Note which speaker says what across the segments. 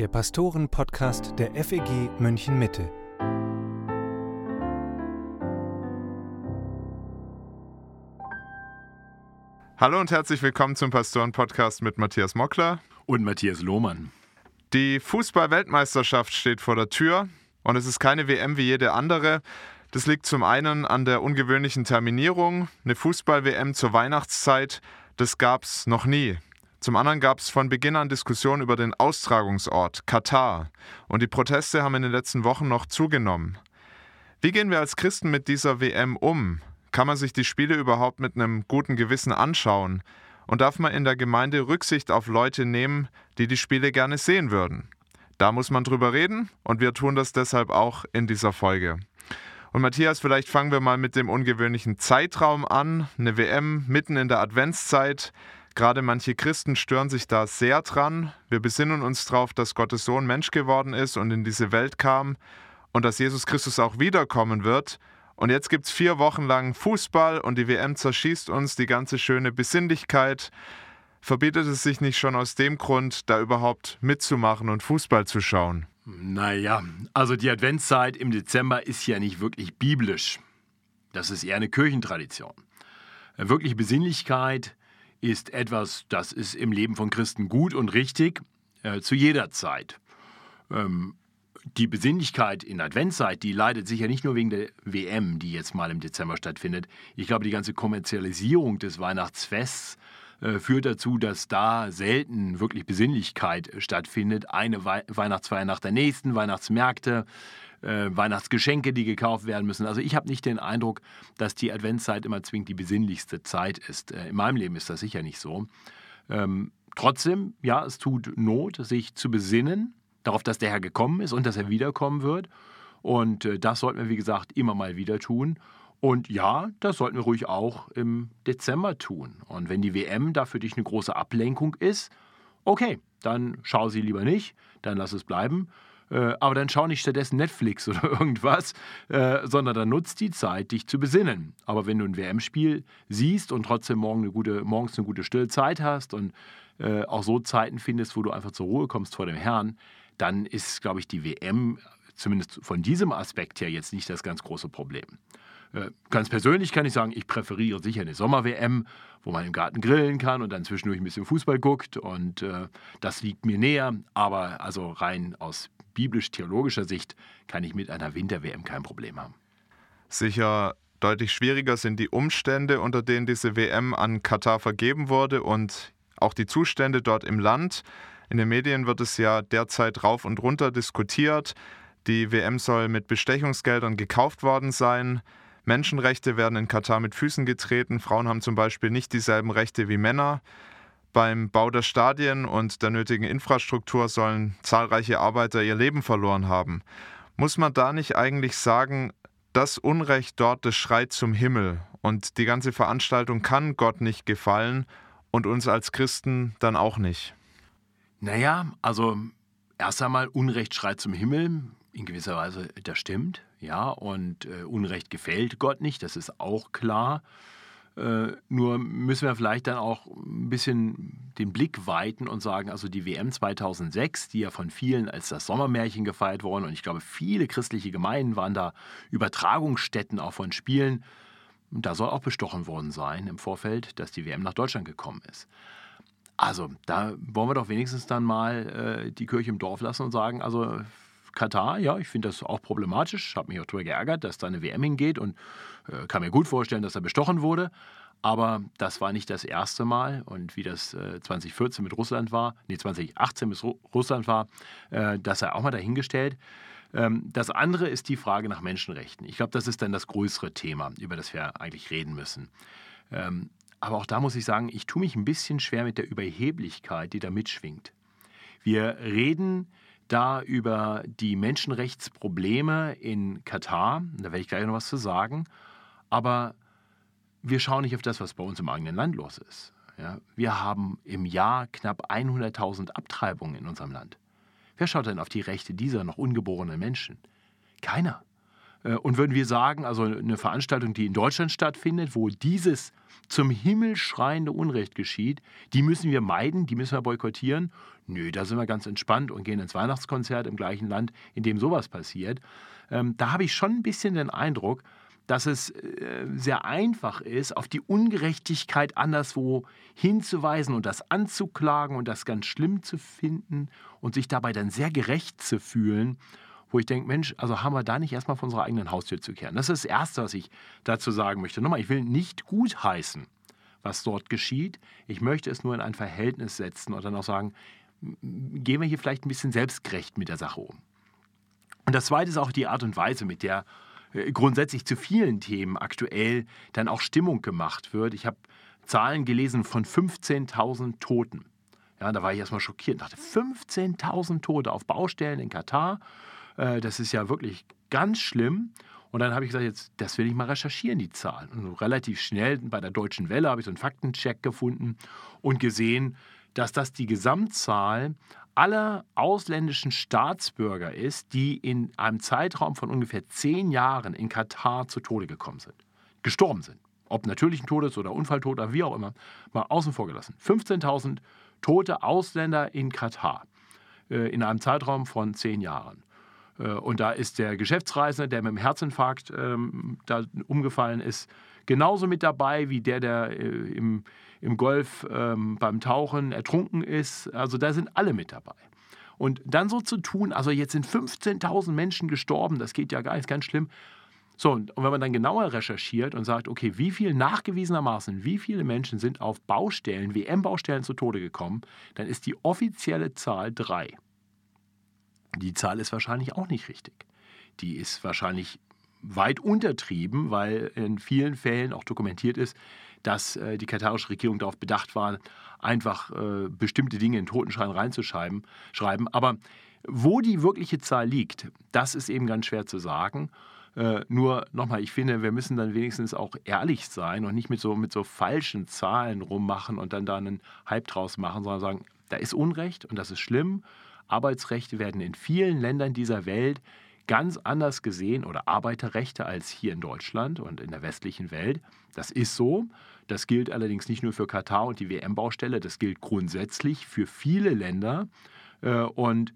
Speaker 1: der Pastoren-Podcast der FEG München Mitte.
Speaker 2: Hallo und herzlich willkommen zum Pastoren-Podcast mit Matthias Mockler
Speaker 3: und Matthias Lohmann.
Speaker 2: Die Fußball-Weltmeisterschaft steht vor der Tür und es ist keine WM wie jede andere. Das liegt zum einen an der ungewöhnlichen Terminierung. Eine Fußball-WM zur Weihnachtszeit, das gab es noch nie. Zum anderen gab es von Beginn an Diskussionen über den Austragungsort, Katar. Und die Proteste haben in den letzten Wochen noch zugenommen. Wie gehen wir als Christen mit dieser WM um? Kann man sich die Spiele überhaupt mit einem guten Gewissen anschauen? Und darf man in der Gemeinde Rücksicht auf Leute nehmen, die die Spiele gerne sehen würden? Da muss man drüber reden und wir tun das deshalb auch in dieser Folge. Und Matthias, vielleicht fangen wir mal mit dem ungewöhnlichen Zeitraum an. Eine WM mitten in der Adventszeit. Gerade manche Christen stören sich da sehr dran. Wir besinnen uns darauf, dass Gottes Sohn Mensch geworden ist und in diese Welt kam und dass Jesus Christus auch wiederkommen wird. Und jetzt gibt es vier Wochen lang Fußball und die WM zerschießt uns die ganze schöne Besinnlichkeit. Verbietet es sich nicht schon aus dem Grund, da überhaupt mitzumachen und Fußball zu schauen?
Speaker 3: Naja, also die Adventszeit im Dezember ist ja nicht wirklich biblisch. Das ist eher eine Kirchentradition. Wirkliche Besinnlichkeit ist etwas, das ist im Leben von Christen gut und richtig äh, zu jeder Zeit. Ähm, die Besinnlichkeit in Adventszeit, die leidet sicher nicht nur wegen der WM, die jetzt mal im Dezember stattfindet. Ich glaube, die ganze Kommerzialisierung des Weihnachtsfests führt dazu, dass da selten wirklich Besinnlichkeit stattfindet. Eine We Weihnachtsfeier nach der nächsten, Weihnachtsmärkte, äh, Weihnachtsgeschenke, die gekauft werden müssen. Also ich habe nicht den Eindruck, dass die Adventszeit immer zwingend die besinnlichste Zeit ist. Äh, in meinem Leben ist das sicher nicht so. Ähm, trotzdem, ja, es tut Not, sich zu besinnen darauf, dass der Herr gekommen ist und dass er wiederkommen wird. Und äh, das sollten wir, wie gesagt, immer mal wieder tun. Und ja, das sollten wir ruhig auch im Dezember tun. Und wenn die WM da für dich eine große Ablenkung ist, okay, dann schau sie lieber nicht, dann lass es bleiben. Äh, aber dann schau nicht stattdessen Netflix oder irgendwas, äh, sondern dann nutzt die Zeit, dich zu besinnen. Aber wenn du ein WM-Spiel siehst und trotzdem morgen eine gute, morgens eine gute stille Zeit hast und äh, auch so Zeiten findest, wo du einfach zur Ruhe kommst vor dem Herrn, dann ist, glaube ich, die WM zumindest von diesem Aspekt her jetzt nicht das ganz große Problem. Äh, ganz persönlich kann ich sagen, ich präferiere sicher eine Sommer-WM, wo man im Garten grillen kann und dann zwischendurch ein bisschen Fußball guckt. Und äh, das liegt mir näher. Aber also rein aus biblisch-theologischer Sicht kann ich mit einer Winter-WM kein Problem haben.
Speaker 2: Sicher deutlich schwieriger sind die Umstände, unter denen diese WM an Katar vergeben wurde und auch die Zustände dort im Land. In den Medien wird es ja derzeit rauf und runter diskutiert. Die WM soll mit Bestechungsgeldern gekauft worden sein. Menschenrechte werden in Katar mit Füßen getreten. Frauen haben zum Beispiel nicht dieselben Rechte wie Männer. Beim Bau der Stadien und der nötigen Infrastruktur sollen zahlreiche Arbeiter ihr Leben verloren haben. Muss man da nicht eigentlich sagen, das Unrecht dort, das schreit zum Himmel und die ganze Veranstaltung kann Gott nicht gefallen und uns als Christen dann auch nicht?
Speaker 3: Naja, also erst einmal Unrecht schreit zum Himmel in gewisser Weise, das stimmt, ja, und äh, Unrecht gefällt Gott nicht, das ist auch klar. Äh, nur müssen wir vielleicht dann auch ein bisschen den Blick weiten und sagen, also die WM 2006, die ja von vielen als das Sommermärchen gefeiert worden und ich glaube, viele christliche Gemeinden waren da Übertragungsstätten auch von Spielen. Da soll auch bestochen worden sein im Vorfeld, dass die WM nach Deutschland gekommen ist. Also, da wollen wir doch wenigstens dann mal äh, die Kirche im Dorf lassen und sagen, also Katar, ja, ich finde das auch problematisch. Ich habe mich auch darüber geärgert, dass da eine WM hingeht und äh, kann mir gut vorstellen, dass er bestochen wurde. Aber das war nicht das erste Mal. Und wie das äh, 2014 mit Russland war, nee, 2018 mit Ru Russland war, äh, das sei auch mal dahingestellt. Ähm, das andere ist die Frage nach Menschenrechten. Ich glaube, das ist dann das größere Thema, über das wir eigentlich reden müssen. Ähm, aber auch da muss ich sagen, ich tue mich ein bisschen schwer mit der Überheblichkeit, die da mitschwingt. Wir reden da über die Menschenrechtsprobleme in Katar. Da werde ich gleich noch was zu sagen. Aber wir schauen nicht auf das, was bei uns im eigenen Land los ist. Ja, wir haben im Jahr knapp 100.000 Abtreibungen in unserem Land. Wer schaut denn auf die Rechte dieser noch ungeborenen Menschen? Keiner. Äh, und würden wir sagen, also eine Veranstaltung, die in Deutschland stattfindet, wo dieses zum Himmel schreiende Unrecht geschieht, die müssen wir meiden, die müssen wir boykottieren. Nö, da sind wir ganz entspannt und gehen ins Weihnachtskonzert im gleichen Land, in dem sowas passiert. Ähm, da habe ich schon ein bisschen den Eindruck, dass es äh, sehr einfach ist, auf die Ungerechtigkeit anderswo hinzuweisen und das anzuklagen und das ganz schlimm zu finden und sich dabei dann sehr gerecht zu fühlen wo ich denke, Mensch, also haben wir da nicht erstmal von unserer eigenen Haustür zu kehren. Das ist das Erste, was ich dazu sagen möchte. Nochmal, ich will nicht gutheißen, was dort geschieht. Ich möchte es nur in ein Verhältnis setzen und dann auch sagen, gehen wir hier vielleicht ein bisschen selbstgerecht mit der Sache um. Und das Zweite ist auch die Art und Weise, mit der äh, grundsätzlich zu vielen Themen aktuell dann auch Stimmung gemacht wird. Ich habe Zahlen gelesen von 15.000 Toten. Ja, da war ich erstmal schockiert und dachte, 15.000 Tote auf Baustellen in Katar äh, das ist ja wirklich ganz schlimm. Und dann habe ich gesagt, jetzt, das will ich mal recherchieren, die Zahlen. Und relativ schnell bei der Deutschen Welle habe ich so einen Faktencheck gefunden und gesehen, dass das die Gesamtzahl aller ausländischen Staatsbürger ist, die in einem Zeitraum von ungefähr zehn Jahren in Katar zu Tode gekommen sind, gestorben sind. Ob natürlichen Todes oder Unfalltod oder wie auch immer, mal außen vor gelassen. 15.000 tote Ausländer in Katar äh, in einem Zeitraum von zehn Jahren. Äh, und da ist der Geschäftsreisende, der mit dem Herzinfarkt ähm, da umgefallen ist, genauso mit dabei wie der, der äh, im, im Golf ähm, beim Tauchen ertrunken ist. Also da sind alle mit dabei. Und dann so zu tun, also jetzt sind 15.000 Menschen gestorben, das geht ja gar nicht, ganz schlimm. So, und wenn man dann genauer recherchiert und sagt, okay, wie viel nachgewiesenermaßen, wie viele Menschen sind auf Baustellen, WM-Baustellen zu Tode gekommen, dann ist die offizielle Zahl drei. Die Zahl ist wahrscheinlich auch nicht richtig. Die ist wahrscheinlich weit untertrieben, weil in vielen Fällen auch dokumentiert ist, dass äh, die katarische Regierung darauf bedacht war, einfach äh, bestimmte Dinge in Totenschein reinzuschreiben. Schreiben. Aber wo die wirkliche Zahl liegt, das ist eben ganz schwer zu sagen. Äh, nur nochmal, ich finde, wir müssen dann wenigstens auch ehrlich sein und nicht mit so, mit so falschen Zahlen rummachen und dann da einen Hype draus machen, sondern sagen, da ist Unrecht und das ist schlimm Arbeitsrechte werden in vielen Ländern dieser Welt ganz anders gesehen oder Arbeiterrechte als hier in Deutschland und in der westlichen Welt. Das ist so. Das gilt allerdings nicht nur für Katar und die WM-Baustelle, das gilt grundsätzlich für viele Länder. Äh, und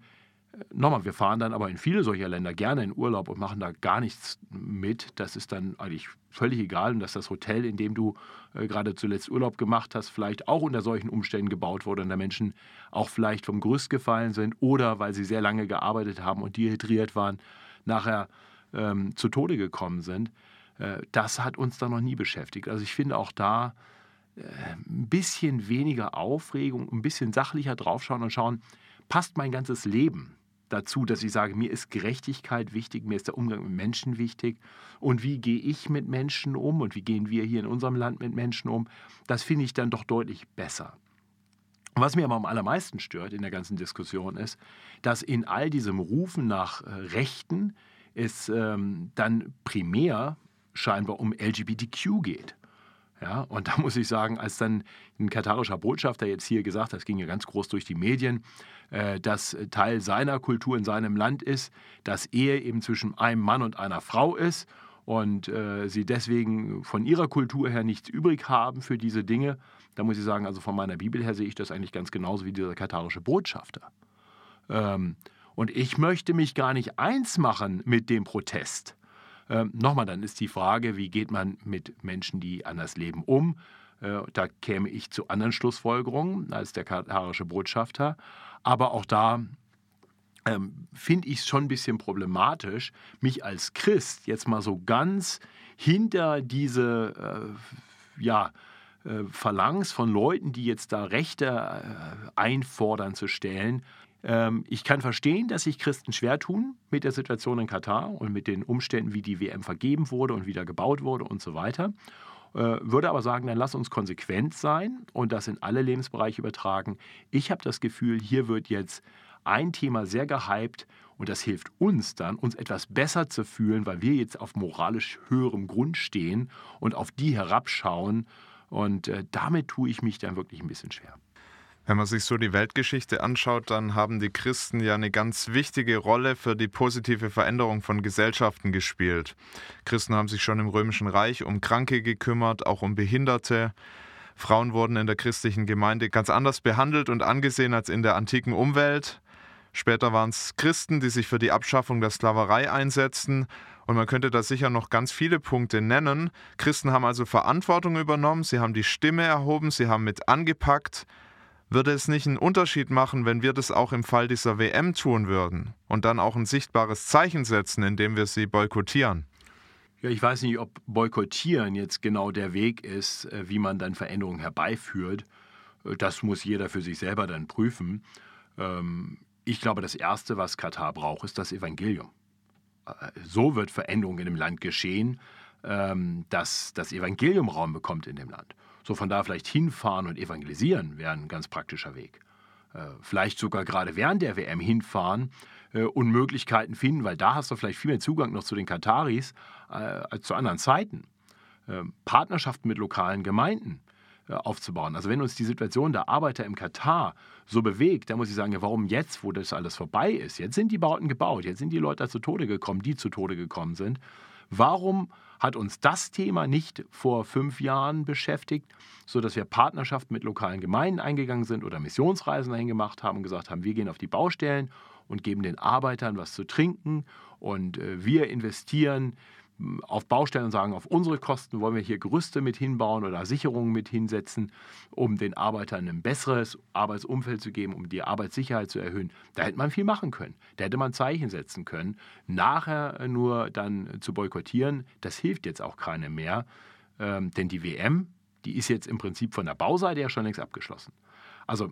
Speaker 3: Nochmal, wir fahren dann aber in viele solcher Länder gerne in Urlaub und machen da gar nichts mit. Das ist dann eigentlich völlig egal. Und dass das Hotel, in dem du äh, gerade zuletzt Urlaub gemacht hast, vielleicht auch unter solchen Umständen gebaut wurde und da Menschen auch vielleicht vom Gerüst gefallen sind oder weil sie sehr lange gearbeitet haben und dehydriert waren, nachher ähm, zu Tode gekommen sind. Äh, das hat uns da noch nie beschäftigt. Also ich finde auch da äh, ein bisschen weniger Aufregung, ein bisschen sachlicher draufschauen und schauen, passt mein ganzes Leben dazu, dass ich sage, mir ist Gerechtigkeit wichtig, mir ist der Umgang mit Menschen wichtig und wie gehe ich mit Menschen um und wie gehen wir hier in unserem Land mit Menschen um, das finde ich dann doch deutlich besser. Was mir aber am allermeisten stört in der ganzen Diskussion ist, dass in all diesem Rufen nach äh, Rechten es ähm, dann primär scheinbar um LGBTQ geht. Ja, und da muss ich sagen, als dann ein katarischer Botschafter jetzt hier gesagt hat, das ging ja ganz groß durch die Medien, äh, dass Teil seiner Kultur in seinem Land ist, dass Ehe eben zwischen einem Mann und einer Frau ist und äh, sie deswegen von ihrer Kultur her nichts übrig haben für diese Dinge, da muss ich sagen, also von meiner Bibel her sehe ich das eigentlich ganz genauso wie dieser katarische Botschafter. Ähm, und ich möchte mich gar nicht eins machen mit dem Protest. Ähm, Nochmal, dann ist die Frage, wie geht man mit Menschen, die anders leben, um? Äh, da käme ich zu anderen Schlussfolgerungen als der katarische Botschafter. Aber auch da ähm, finde ich es schon ein bisschen problematisch, mich als Christ jetzt mal so ganz hinter diese äh, ja, äh, Phalanx von Leuten, die jetzt da Rechte äh, einfordern, zu stellen. Ähm, ich kann verstehen, dass sich Christen schwer tun mit der Situation in Katar und mit den Umständen, wie die WM vergeben wurde und wieder gebaut wurde und so weiter. Äh, würde aber sagen, dann lass uns konsequent sein und das in alle Lebensbereiche übertragen. Ich habe das Gefühl, hier wird jetzt ein Thema sehr gehypt und das hilft uns dann, uns etwas besser zu fühlen, weil wir jetzt auf moralisch höherem Grund stehen und auf die herabschauen. Und äh, damit tue ich mich dann wirklich ein bisschen schwer.
Speaker 2: Wenn man sich so die Weltgeschichte anschaut, dann haben die Christen ja eine ganz wichtige Rolle für die positive Veränderung von Gesellschaften gespielt. Christen haben sich schon im Römischen Reich um Kranke gekümmert, auch um Behinderte. Frauen wurden in der christlichen Gemeinde ganz anders behandelt und angesehen als in der antiken Umwelt. Später waren es Christen, die sich für die Abschaffung der Sklaverei einsetzten. Und man könnte da sicher noch ganz viele Punkte nennen. Christen haben also Verantwortung übernommen, sie haben die Stimme erhoben, sie haben mit angepackt. Würde es nicht einen Unterschied machen, wenn wir das auch im Fall dieser WM tun würden und dann auch ein sichtbares Zeichen setzen, indem wir sie boykottieren?
Speaker 3: Ja, ich weiß nicht, ob boykottieren jetzt genau der Weg ist, äh, wie man dann Veränderungen herbeiführt. Äh, das muss jeder für sich selber dann prüfen. Ähm, ich glaube, das Erste, was Katar braucht, ist das Evangelium. Äh, so wird Veränderung in dem Land geschehen, ähm, dass das Evangelium Raum bekommt in dem Land. So von da vielleicht hinfahren und evangelisieren wäre ein ganz praktischer Weg. Äh, vielleicht sogar gerade während der WM hinfahren äh, und Möglichkeiten finden, weil da hast du vielleicht viel mehr Zugang noch zu den Kataris äh, als zu anderen Zeiten. Partnerschaften mit lokalen Gemeinden aufzubauen. Also wenn uns die Situation der Arbeiter im Katar so bewegt, dann muss ich sagen, warum jetzt, wo das alles vorbei ist? Jetzt sind die Bauten gebaut, jetzt sind die Leute zu Tode gekommen, die zu Tode gekommen sind. Warum hat uns das Thema nicht vor fünf Jahren beschäftigt, sodass wir Partnerschaften mit lokalen Gemeinden eingegangen sind oder Missionsreisen dahin gemacht haben und gesagt haben, wir gehen auf die Baustellen und geben den Arbeitern was zu trinken und äh, wir investieren auf Baustellen und sagen, auf unsere Kosten wollen wir hier Gerüste mit hinbauen oder Sicherungen mit hinsetzen, um den Arbeitern ein besseres Arbeitsumfeld zu geben, um die Arbeitssicherheit zu erhöhen. Da hätte man viel machen können. Da hätte man Zeichen setzen können. Nachher nur dann zu boykottieren, das hilft jetzt auch keinem mehr. Ähm, denn die WM, die ist jetzt im Prinzip von der Bauseite ja schon längst abgeschlossen. Also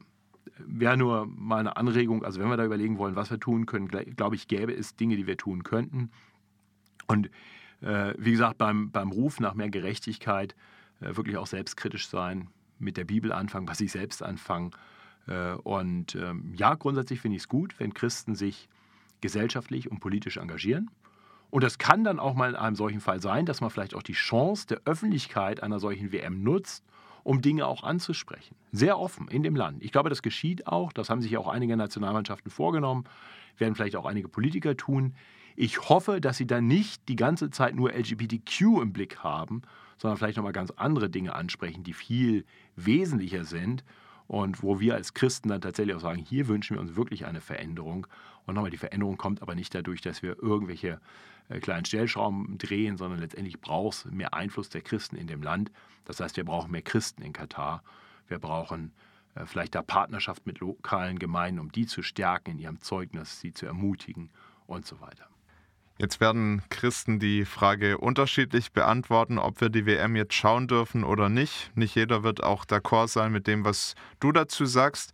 Speaker 3: wäre nur mal eine Anregung, also wenn wir da überlegen wollen, was wir tun können, glaube ich, gäbe es Dinge, die wir tun könnten. Und wie gesagt, beim, beim Ruf nach mehr Gerechtigkeit äh, wirklich auch selbstkritisch sein, mit der Bibel anfangen, bei sich selbst anfangen. Äh, und ähm, ja, grundsätzlich finde ich es gut, wenn Christen sich gesellschaftlich und politisch engagieren. Und das kann dann auch mal in einem solchen Fall sein, dass man vielleicht auch die Chance der Öffentlichkeit einer solchen WM nutzt, um Dinge auch anzusprechen. Sehr offen in dem Land. Ich glaube, das geschieht auch. Das haben sich ja auch einige Nationalmannschaften vorgenommen, werden vielleicht auch einige Politiker tun. Ich hoffe, dass sie dann nicht die ganze Zeit nur LGBTQ im Blick haben, sondern vielleicht nochmal ganz andere Dinge ansprechen, die viel wesentlicher sind und wo wir als Christen dann tatsächlich auch sagen, hier wünschen wir uns wirklich eine Veränderung. Und nochmal, die Veränderung kommt aber nicht dadurch, dass wir irgendwelche äh, kleinen Stellschrauben drehen, sondern letztendlich braucht es mehr Einfluss der Christen in dem Land. Das heißt, wir brauchen mehr Christen in Katar. Wir brauchen äh, vielleicht da Partnerschaft mit lokalen Gemeinden, um die zu stärken in ihrem Zeugnis, sie zu ermutigen und so weiter.
Speaker 2: Jetzt werden Christen die Frage unterschiedlich beantworten, ob wir die WM jetzt schauen dürfen oder nicht. Nicht jeder wird auch d'accord sein mit dem, was du dazu sagst.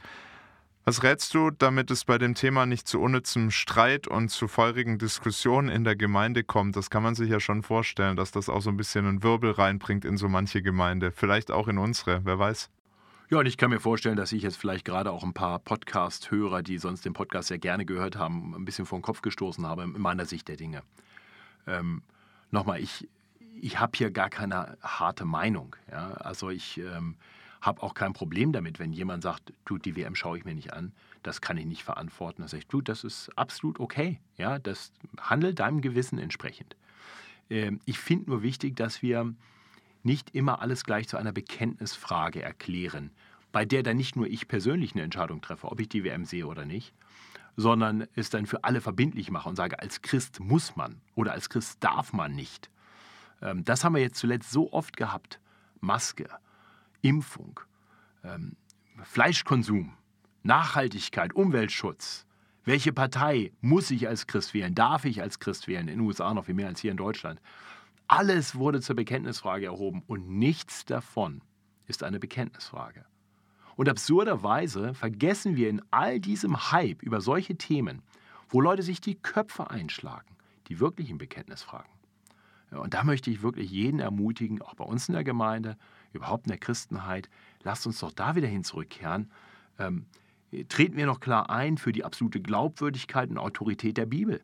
Speaker 2: Was rätst du, damit es bei dem Thema nicht zu unnützem Streit und zu feurigen Diskussionen in der Gemeinde kommt? Das kann man sich ja schon vorstellen, dass das auch so ein bisschen einen Wirbel reinbringt in so manche Gemeinde. Vielleicht auch in unsere, wer weiß.
Speaker 3: Ja, und ich kann mir vorstellen, dass ich jetzt vielleicht gerade auch ein paar Podcast-Hörer, die sonst den Podcast sehr gerne gehört haben, ein bisschen vor den Kopf gestoßen habe in meiner Sicht der Dinge. Ähm, Nochmal, ich, ich habe hier gar keine harte Meinung. Ja? Also ich ähm, habe auch kein Problem damit, wenn jemand sagt, du, die WM schaue ich mir nicht an, das kann ich nicht verantworten. Dann sage ich, du, das ist absolut okay. Ja? Das handelt deinem Gewissen entsprechend. Ähm, ich finde nur wichtig, dass wir nicht immer alles gleich zu einer Bekenntnisfrage erklären, bei der dann nicht nur ich persönlich eine Entscheidung treffe, ob ich die WM sehe oder nicht, sondern es dann für alle verbindlich mache und sage, als Christ muss man oder als Christ darf man nicht. Ähm, das haben wir jetzt zuletzt so oft gehabt. Maske, Impfung, ähm, Fleischkonsum, Nachhaltigkeit, Umweltschutz. Welche Partei muss ich als Christ wählen? Darf ich als Christ wählen? In den USA noch viel mehr als hier in Deutschland. Alles wurde zur Bekenntnisfrage erhoben und nichts davon ist eine Bekenntnisfrage. Und absurderweise vergessen wir in all diesem Hype über solche Themen, wo Leute sich die Köpfe einschlagen, die wirklichen Bekenntnisfragen. Und da möchte ich wirklich jeden ermutigen, auch bei uns in der Gemeinde, überhaupt in der Christenheit, lasst uns doch da wieder hin zurückkehren. Ähm, treten wir noch klar ein für die absolute Glaubwürdigkeit und Autorität der Bibel.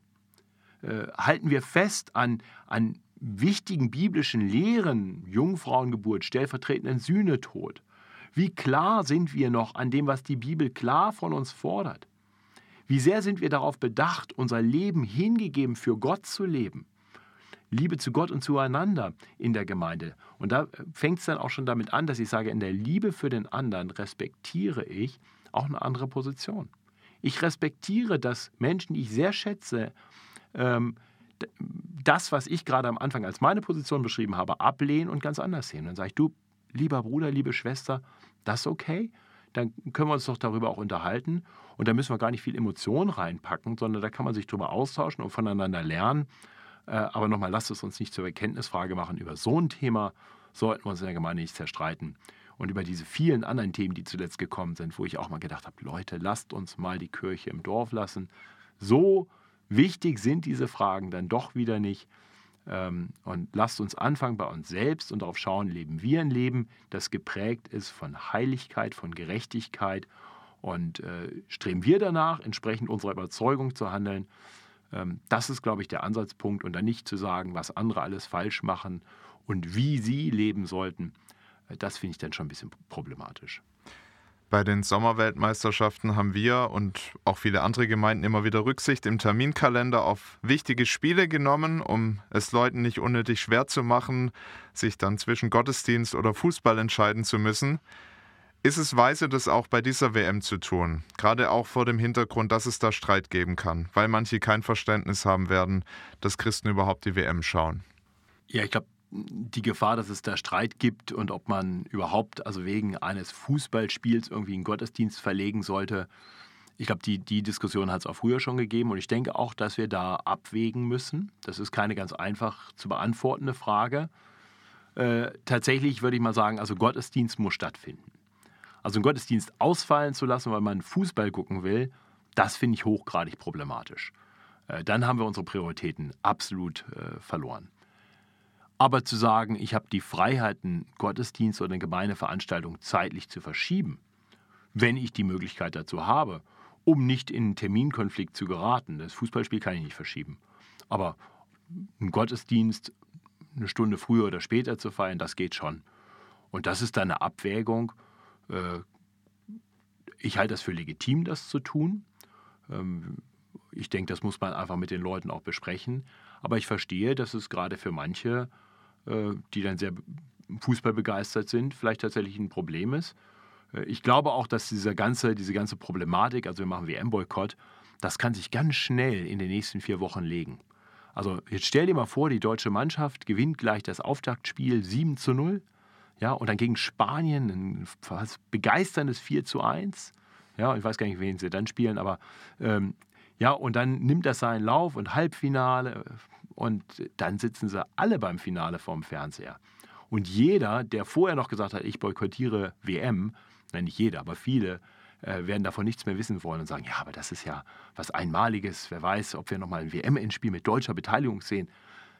Speaker 3: Äh, halten wir fest an, an wichtigen biblischen Lehren, Jungfrauengeburt, stellvertretenden Sühnetod. Wie klar sind wir noch an dem, was die Bibel klar von uns fordert? Wie sehr sind wir darauf bedacht, unser Leben hingegeben für Gott zu leben? Liebe zu Gott und zueinander in der Gemeinde. Und da fängt es dann auch schon damit an, dass ich sage, in der Liebe für den anderen respektiere ich auch eine andere Position. Ich respektiere, dass Menschen, die ich sehr schätze, ähm, das, was ich gerade am Anfang als meine Position beschrieben habe, ablehnen und ganz anders sehen. Dann sage ich, du, lieber Bruder, liebe Schwester, das ist okay. Dann können wir uns doch darüber auch unterhalten. Und da müssen wir gar nicht viel Emotion reinpacken, sondern da kann man sich darüber austauschen und voneinander lernen. Äh, aber nochmal, lasst es uns nicht zur Erkenntnisfrage machen. Über so ein Thema sollten wir uns in der Gemeinde nicht zerstreiten. Und über diese vielen anderen Themen, die zuletzt gekommen sind, wo ich auch mal gedacht habe, Leute, lasst uns mal die Kirche im Dorf lassen. So wichtig sind diese Fragen dann doch wieder nicht. Ähm, und lasst uns anfangen bei uns selbst und darauf schauen, leben wir ein Leben, das geprägt ist von Heiligkeit, von Gerechtigkeit und äh, streben wir danach, entsprechend unserer Überzeugung zu handeln. Ähm, das ist, glaube ich, der Ansatzpunkt und dann nicht zu sagen, was andere alles falsch machen und wie sie leben sollten. Äh, das finde ich dann schon ein bisschen problematisch.
Speaker 2: Bei den Sommerweltmeisterschaften haben wir und auch viele andere Gemeinden immer wieder Rücksicht im Terminkalender auf wichtige Spiele genommen, um es Leuten nicht unnötig schwer zu machen, sich dann zwischen Gottesdienst oder Fußball entscheiden zu müssen. Ist es weise, das auch bei dieser WM zu tun? Gerade auch vor dem Hintergrund, dass es da Streit geben kann, weil manche kein Verständnis haben werden, dass Christen überhaupt die WM schauen.
Speaker 3: Ja, ich glaube, die Gefahr, dass es da Streit gibt und ob man überhaupt, also wegen eines Fußballspiels irgendwie einen Gottesdienst verlegen sollte. Ich glaube, die, die Diskussion hat es auch früher schon gegeben und ich denke auch, dass wir da abwägen müssen. Das ist keine ganz einfach zu beantwortende Frage. Äh, tatsächlich würde ich mal sagen, also Gottesdienst muss stattfinden. Also einen Gottesdienst ausfallen zu lassen, weil man Fußball gucken will, das finde ich hochgradig problematisch. Äh, dann haben wir unsere Prioritäten absolut äh, verloren. Aber zu sagen, ich habe die Freiheit, einen Gottesdienst oder eine Gemeindeveranstaltung zeitlich zu verschieben, wenn ich die Möglichkeit dazu habe, um nicht in einen Terminkonflikt zu geraten. Das Fußballspiel kann ich nicht verschieben. Aber einen Gottesdienst eine Stunde früher oder später zu feiern, das geht schon. Und das ist dann eine Abwägung. Äh, ich halte das für legitim, das zu tun. Ähm, ich denke, das muss man einfach mit den Leuten auch besprechen. Aber ich verstehe, dass es gerade für manche die dann sehr fußballbegeistert sind, vielleicht tatsächlich ein Problem ist. Äh, ich glaube auch, dass diese ganze, diese ganze Problematik, also wir machen WM-Boykott, das kann sich ganz schnell in den nächsten vier Wochen legen. Also jetzt stell dir mal vor, die deutsche Mannschaft gewinnt gleich das Auftaktspiel 7 zu 0. Ja, und dann gegen Spanien ein fast begeisterndes 4 zu 1. Ja, ich weiß gar nicht, wen sie dann spielen, aber ähm, ja, und dann nimmt das seinen Lauf und Halbfinale, und dann sitzen sie alle beim Finale vorm Fernseher. Und jeder, der vorher noch gesagt hat, ich boykottiere WM, nein, nicht jeder, aber viele, äh, werden davon nichts mehr wissen wollen und sagen, ja, aber das ist ja was Einmaliges. Wer weiß, ob wir nochmal ein WM-Endspiel mit deutscher Beteiligung sehen.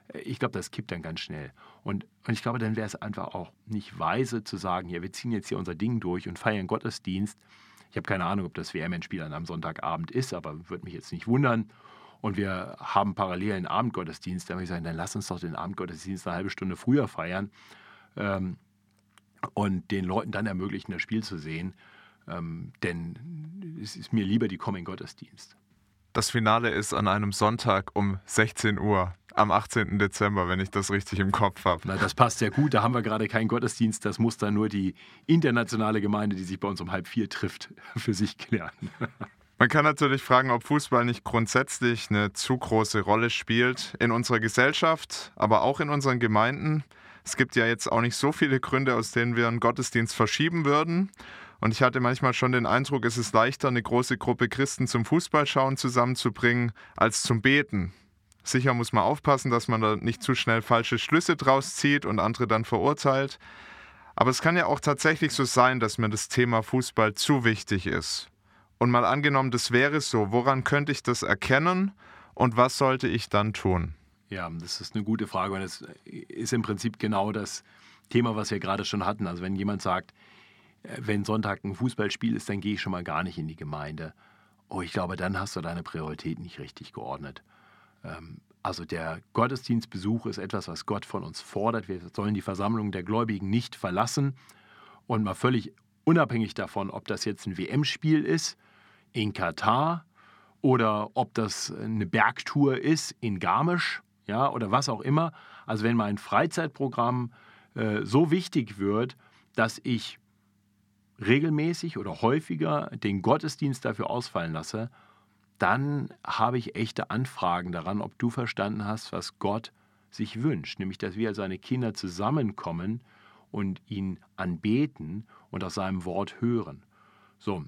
Speaker 3: Äh, ich glaube, das kippt dann ganz schnell. Und, und ich glaube, dann wäre es einfach auch nicht weise zu sagen, ja, wir ziehen jetzt hier unser Ding durch und feiern Gottesdienst. Ich habe keine Ahnung, ob das WM-Endspiel dann am Sonntagabend ist, aber würde mich jetzt nicht wundern und wir haben parallel einen Abendgottesdienst, dann würde ich sagen, dann lass uns doch den Abendgottesdienst eine halbe Stunde früher feiern ähm, und den Leuten dann ermöglichen, das Spiel zu sehen. Ähm, denn es ist mir lieber, die kommen in Gottesdienst.
Speaker 2: Das Finale ist an einem Sonntag um 16 Uhr am 18. Dezember, wenn ich das richtig im Kopf habe.
Speaker 3: Na, das passt sehr gut. Da haben wir gerade keinen Gottesdienst. Das muss dann nur die internationale Gemeinde, die sich bei uns um halb vier trifft, für sich klären.
Speaker 2: Man kann natürlich fragen, ob Fußball nicht grundsätzlich eine zu große Rolle spielt in unserer Gesellschaft, aber auch in unseren Gemeinden. Es gibt ja jetzt auch nicht so viele Gründe, aus denen wir einen Gottesdienst verschieben würden. Und ich hatte manchmal schon den Eindruck, es ist leichter, eine große Gruppe Christen zum Fußballschauen zusammenzubringen, als zum Beten. Sicher muss man aufpassen, dass man da nicht zu schnell falsche Schlüsse draus zieht und andere dann verurteilt. Aber es kann ja auch tatsächlich so sein, dass mir das Thema Fußball zu wichtig ist. Und mal angenommen, das wäre so, woran könnte ich das erkennen und was sollte ich dann tun?
Speaker 3: Ja, das ist eine gute Frage und das ist im Prinzip genau das Thema, was wir gerade schon hatten. Also wenn jemand sagt, äh, wenn Sonntag ein Fußballspiel ist, dann gehe ich schon mal gar nicht in die Gemeinde. Oh, ich glaube, dann hast du deine Prioritäten nicht richtig geordnet. Ähm, also der Gottesdienstbesuch ist etwas, was Gott von uns fordert. Wir sollen die Versammlung der Gläubigen nicht verlassen und mal völlig unabhängig davon, ob das jetzt ein WM-Spiel ist in Katar oder ob das eine Bergtour ist in Garmisch, ja, oder was auch immer. Also wenn mein Freizeitprogramm äh, so wichtig wird, dass ich regelmäßig oder häufiger den Gottesdienst dafür ausfallen lasse, dann habe ich echte Anfragen daran, ob du verstanden hast, was Gott sich wünscht, nämlich dass wir als seine Kinder zusammenkommen und ihn anbeten und aus seinem Wort hören. So,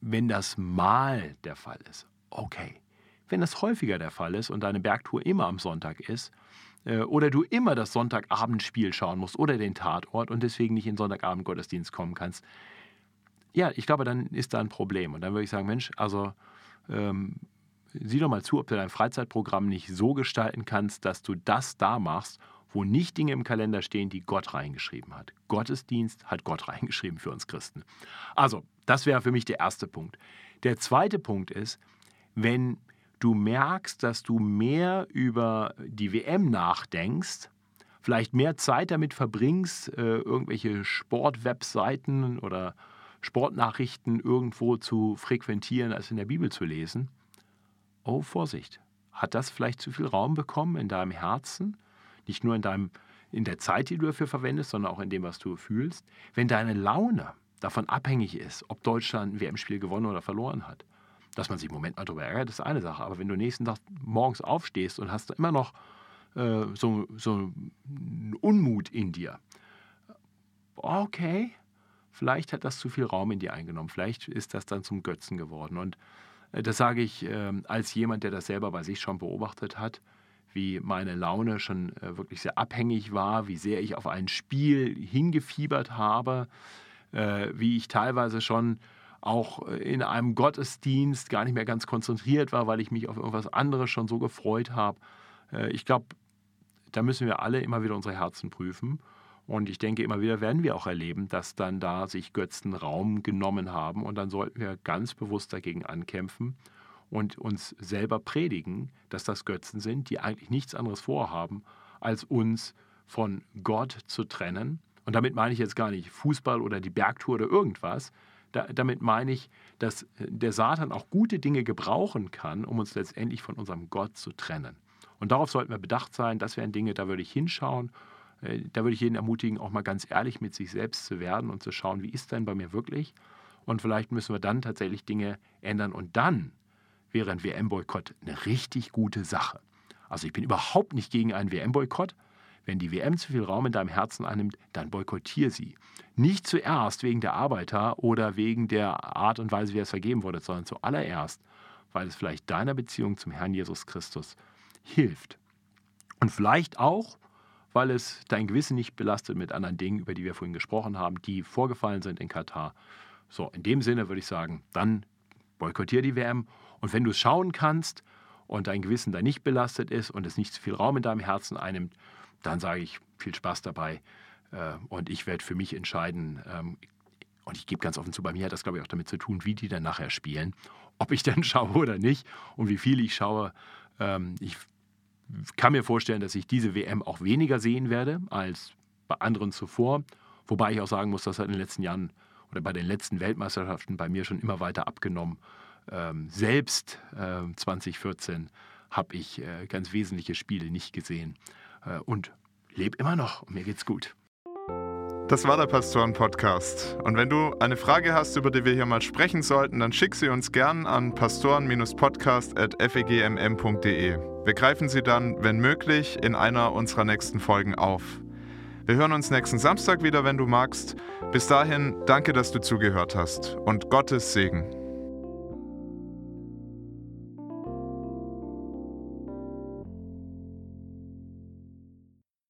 Speaker 3: wenn das mal der Fall ist, okay. Wenn das häufiger der Fall ist und deine Bergtour immer am Sonntag ist, äh, oder du immer das Sonntagabendspiel schauen musst oder den Tatort und deswegen nicht in Sonntagabend Gottesdienst kommen kannst, ja, ich glaube, dann ist da ein Problem. Und dann würde ich sagen, Mensch, also ähm, sieh doch mal zu, ob du dein Freizeitprogramm nicht so gestalten kannst, dass du das da machst, wo nicht Dinge im Kalender stehen, die Gott reingeschrieben hat. Gottesdienst hat Gott reingeschrieben für uns Christen. Also, das wäre für mich der erste Punkt. Der zweite Punkt ist, wenn du merkst, dass du mehr über die WM nachdenkst, vielleicht mehr Zeit damit verbringst, äh, irgendwelche Sportwebseiten oder Sportnachrichten irgendwo zu frequentieren, als in der Bibel zu lesen. Oh, Vorsicht. Hat das vielleicht zu viel Raum bekommen in deinem Herzen? Nicht nur in, deinem, in der Zeit, die du dafür verwendest, sondern auch in dem, was du fühlst. Wenn deine Laune davon abhängig ist, ob Deutschland ein WM-Spiel gewonnen oder verloren hat, dass man sich im Moment mal darüber ärgert, ist eine Sache. Aber wenn du nächsten Tag morgens aufstehst und hast immer noch äh, so, so einen Unmut in dir, okay, Vielleicht hat das zu viel Raum in dir eingenommen. Vielleicht ist das dann zum Götzen geworden. Und äh, das sage ich äh, als jemand, der das selber bei sich schon beobachtet hat, wie meine Laune schon äh, wirklich sehr abhängig war, wie sehr ich auf ein Spiel hingefiebert habe, äh, wie ich teilweise schon auch äh, in einem Gottesdienst gar nicht mehr ganz konzentriert war, weil ich mich auf irgendwas anderes schon so gefreut habe. Ich glaube, da müssen wir alle immer wieder unsere Herzen prüfen. Und ich denke, immer wieder werden wir auch erleben, dass dann da sich Götzen Raum genommen haben. Und dann sollten wir ganz bewusst dagegen ankämpfen und uns selber predigen, dass das Götzen sind, die eigentlich nichts anderes vorhaben, als uns von Gott zu trennen. Und damit meine ich jetzt gar nicht Fußball oder die Bergtour oder irgendwas. Da, damit meine ich, dass der Satan auch gute Dinge gebrauchen kann, um uns letztendlich von unserem Gott zu trennen. Und darauf sollten wir bedacht sein. Das wären Dinge, da würde ich hinschauen äh, da würde ich jeden ermutigen, auch mal ganz ehrlich mit sich selbst zu werden und zu schauen, wie ist denn bei mir wirklich? Und vielleicht müssen wir dann tatsächlich Dinge ändern. Und dann wäre ein WM-Boykott eine richtig gute Sache. Also ich bin überhaupt nicht gegen einen WM-Boykott. Wenn die WM zu viel Raum in deinem Herzen einnimmt, dann boykottiere sie. Nicht zuerst wegen der Arbeiter oder wegen der Art und Weise, wie es vergeben wurde, sondern zuallererst, weil es vielleicht deiner Beziehung zum Herrn Jesus Christus hilft. Und vielleicht auch, weil es dein Gewissen nicht belastet mit anderen Dingen, über die wir vorhin gesprochen haben, die vorgefallen sind in Katar. So, in dem Sinne würde ich sagen, dann boykottiere die WM. Und wenn du es schauen kannst und dein Gewissen da nicht belastet ist und es nicht zu viel Raum in deinem Herzen einnimmt, dann sage ich viel Spaß dabei. Äh, und ich werde für mich entscheiden, ähm, und ich gebe ganz offen zu, bei mir hat das, glaube ich, auch damit zu tun, wie die dann nachher spielen. Ob ich dann schaue oder nicht und wie viel ich schaue. Ähm, ich kann mir vorstellen, dass ich diese WM auch weniger sehen werde als bei anderen zuvor. Wobei ich auch sagen muss, dass in den letzten Jahren oder bei den letzten Weltmeisterschaften bei mir schon immer weiter abgenommen. Ähm, selbst äh, 2014 habe ich äh, ganz wesentliche Spiele nicht gesehen äh, und lebe immer noch und mir geht's gut.
Speaker 2: Das war der Pastoren-Podcast. Und wenn du eine Frage hast, über die wir hier mal sprechen sollten, dann schick sie uns gern an pastoren-podcast.fegmm.de. Wir greifen sie dann, wenn möglich, in einer unserer nächsten Folgen auf. Wir hören uns nächsten Samstag wieder, wenn du magst. Bis dahin, danke, dass du zugehört hast und Gottes Segen.